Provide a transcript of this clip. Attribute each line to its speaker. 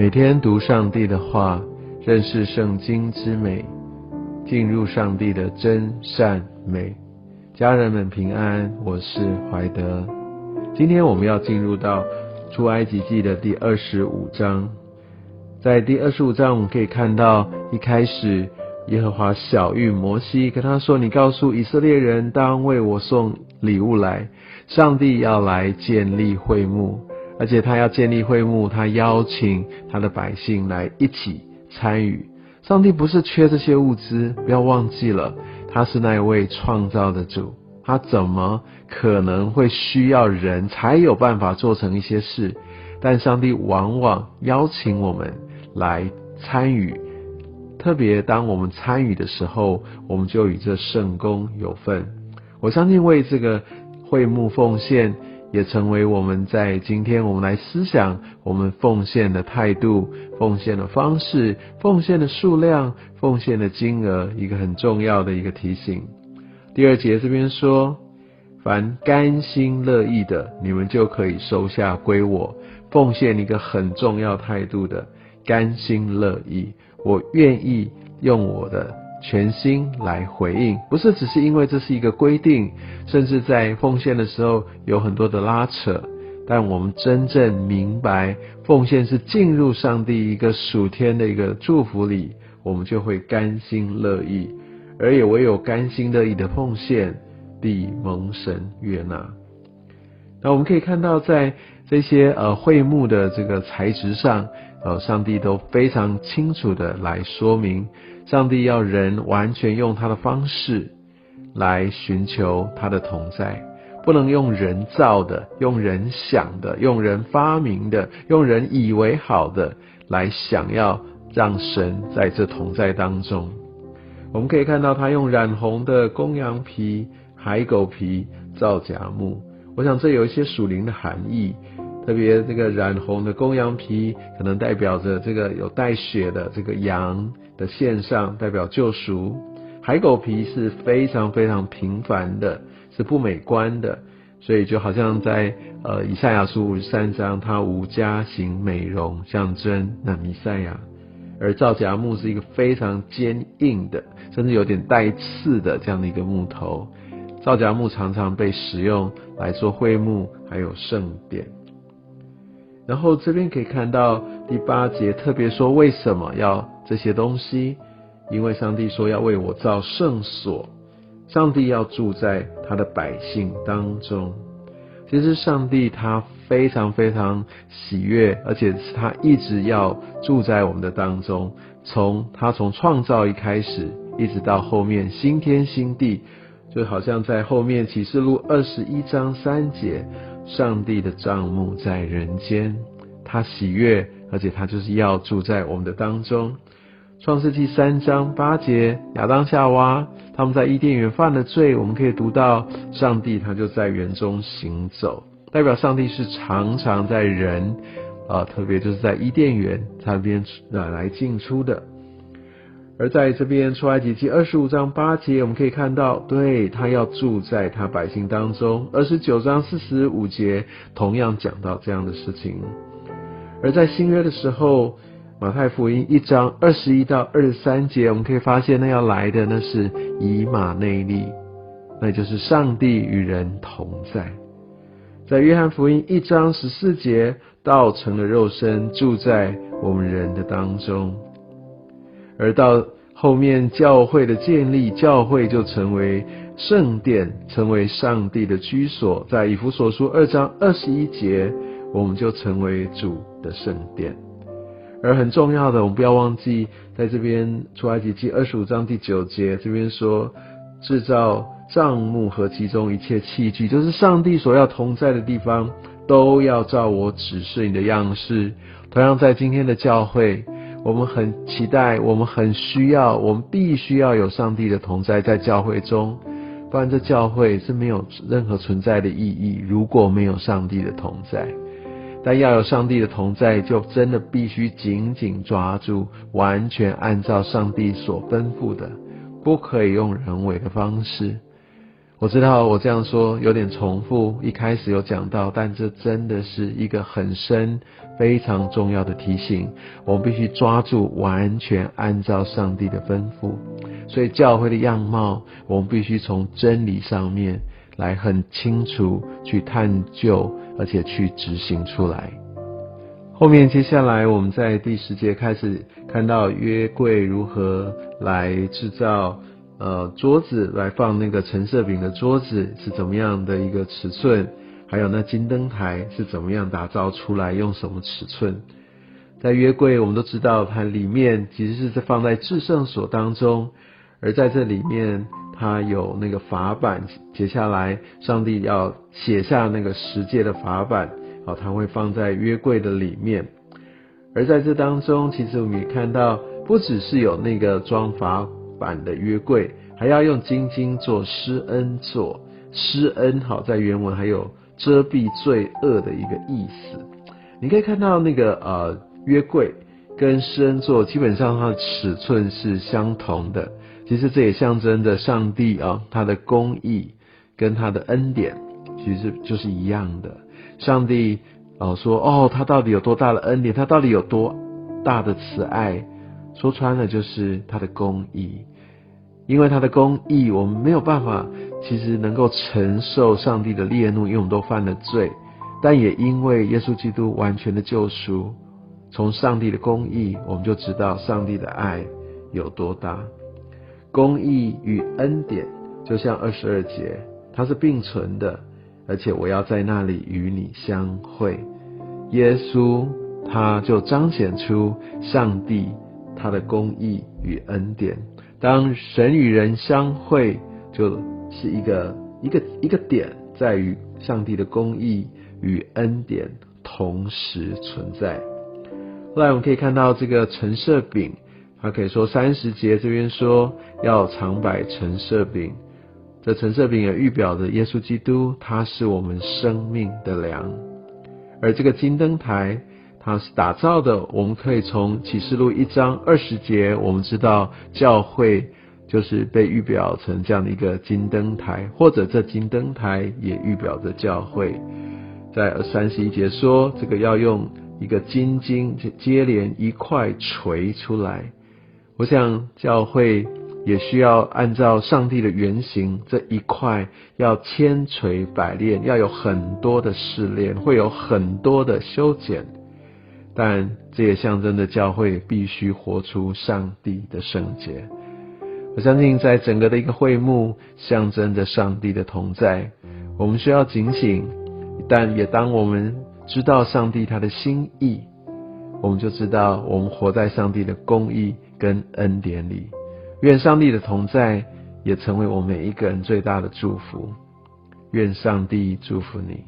Speaker 1: 每天读上帝的话，认识圣经之美，进入上帝的真善美。家人们平安，我是怀德。今天我们要进入到出埃及记的第二十五章。在第二十五章，我们可以看到一开始耶和华小谕摩西，跟他说：“你告诉以色列人，当为我送礼物来。上帝要来建立会幕。”而且他要建立会幕，他邀请他的百姓来一起参与。上帝不是缺这些物资，不要忘记了，他是那位创造的主，他怎么可能会需要人才有办法做成一些事？但上帝往往邀请我们来参与，特别当我们参与的时候，我们就与这圣功有份。我相信为这个会幕奉献。也成为我们在今天我们来思想我们奉献的态度、奉献的方式、奉献的数量、奉献的金额一个很重要的一个提醒。第二节这边说：“凡甘心乐意的，你们就可以收下归我。”奉献一个很重要态度的甘心乐意，我愿意用我的。全心来回应，不是只是因为这是一个规定，甚至在奉献的时候有很多的拉扯。但我们真正明白，奉献是进入上帝一个属天的一个祝福里，我们就会甘心乐意，而也唯有甘心乐意的奉献，必蒙神悦纳。那我们可以看到，在这些呃会幕的这个材质上，呃，上帝都非常清楚的来说明。上帝要人完全用他的方式来寻求他的同在，不能用人造的、用人想的、用人发明的、用人以为好的来想要让神在这同在当中。我们可以看到，他用染红的公羊皮、海狗皮造假木，我想这有一些属灵的含义。特别这个染红的公羊皮，可能代表着这个有带血的这个羊。的线上代表救赎，海狗皮是非常非常平凡的，是不美观的，所以就好像在呃以赛亚书五十三章，它无家型美容，象征那弥赛亚；而皂荚木是一个非常坚硬的，甚至有点带刺的这样的一个木头。皂荚木常常被使用来做会幕，还有圣殿。然后这边可以看到第八节，特别说为什么要这些东西？因为上帝说要为我造圣所，上帝要住在他的百姓当中。其实上帝他非常非常喜悦，而且是他一直要住在我们的当中。从他从创造一开始，一直到后面新天新地，就好像在后面启示录二十一章三节。上帝的帐幕在人间，他喜悦，而且他就是要住在我们的当中。创世纪三章八节，亚当夏娃他们在伊甸园犯了罪，我们可以读到上帝他就在园中行走，代表上帝是常常在人啊，特别就是在伊甸园那边来进出的。而在这边出埃及记二十五章八节，我们可以看到，对他要住在他百姓当中。二十九章四十五节同样讲到这样的事情。而在新约的时候，马太福音一章二十一到二十三节，我们可以发现，那要来的那是以马内利，那就是上帝与人同在。在约翰福音一章十四节，道成了肉身，住在我们人的当中。而到后面教会的建立，教会就成为圣殿，成为上帝的居所。在以弗所书二章二十一节，我们就成为主的圣殿。而很重要的，我们不要忘记，在这边出埃及记二十五章第九节，这边说制造帐幕和其中一切器具，就是上帝所要同在的地方，都要照我指示你的样式。同样在今天的教会。我们很期待，我们很需要，我们必须要有上帝的同在在教会中，不然这教会是没有任何存在的意义。如果没有上帝的同在，但要有上帝的同在，就真的必须紧紧抓住，完全按照上帝所吩咐的，不可以用人为的方式。我知道我这样说有点重复，一开始有讲到，但这真的是一个很深、非常重要的提醒。我们必须抓住，完全按照上帝的吩咐。所以教会的样貌，我们必须从真理上面来很清楚去探究，而且去执行出来。后面接下来我们在第十节开始看到约柜如何来制造。呃，桌子来放那个橙色饼的桌子是怎么样的一个尺寸？还有那金灯台是怎么样打造出来？用什么尺寸？在约柜，我们都知道它里面其实是在放在至圣所当中，而在这里面它有那个法版，接下来上帝要写下那个十诫的法版，好，它会放在约柜的里面。而在这当中，其实我们也看到，不只是有那个装法。版的约柜还要用金金做施恩座，施恩好在原文还有遮蔽罪恶的一个意思。你可以看到那个呃约柜跟施恩座基本上它的尺寸是相同的，其实这也象征着上帝啊他的公义跟他的恩典其实就是一样的。上帝哦说哦他到底有多大的恩典，他到底有多大的慈爱，说穿了就是他的公义。因为他的公义，我们没有办法，其实能够承受上帝的烈怒，因为我们都犯了罪。但也因为耶稣基督完全的救赎，从上帝的公义，我们就知道上帝的爱有多大。公义与恩典，就像二十二节，它是并存的，而且我要在那里与你相会。耶稣他就彰显出上帝他的公义与恩典。当神与人相会，就是一个一个一个点，在于上帝的公义与恩典同时存在。后来我们可以看到这个橙色饼，它可以说三十节这边说要常摆橙色饼，这橙色饼也预表着耶稣基督，他是我们生命的粮，而这个金灯台。它是打造的，我们可以从启示录一章二十节，我们知道教会就是被预表成这样的一个金灯台，或者这金灯台也预表着教会。在三十一节说，这个要用一个金经接连一块锤出来。我想教会也需要按照上帝的原型，这一块要千锤百炼，要有很多的试炼，会有很多的修剪。但这也象征着教会必须活出上帝的圣洁。我相信，在整个的一个会幕，象征着上帝的同在。我们需要警醒，但也当我们知道上帝他的心意，我们就知道我们活在上帝的公义跟恩典里。愿上帝的同在也成为我们每一个人最大的祝福。愿上帝祝福你。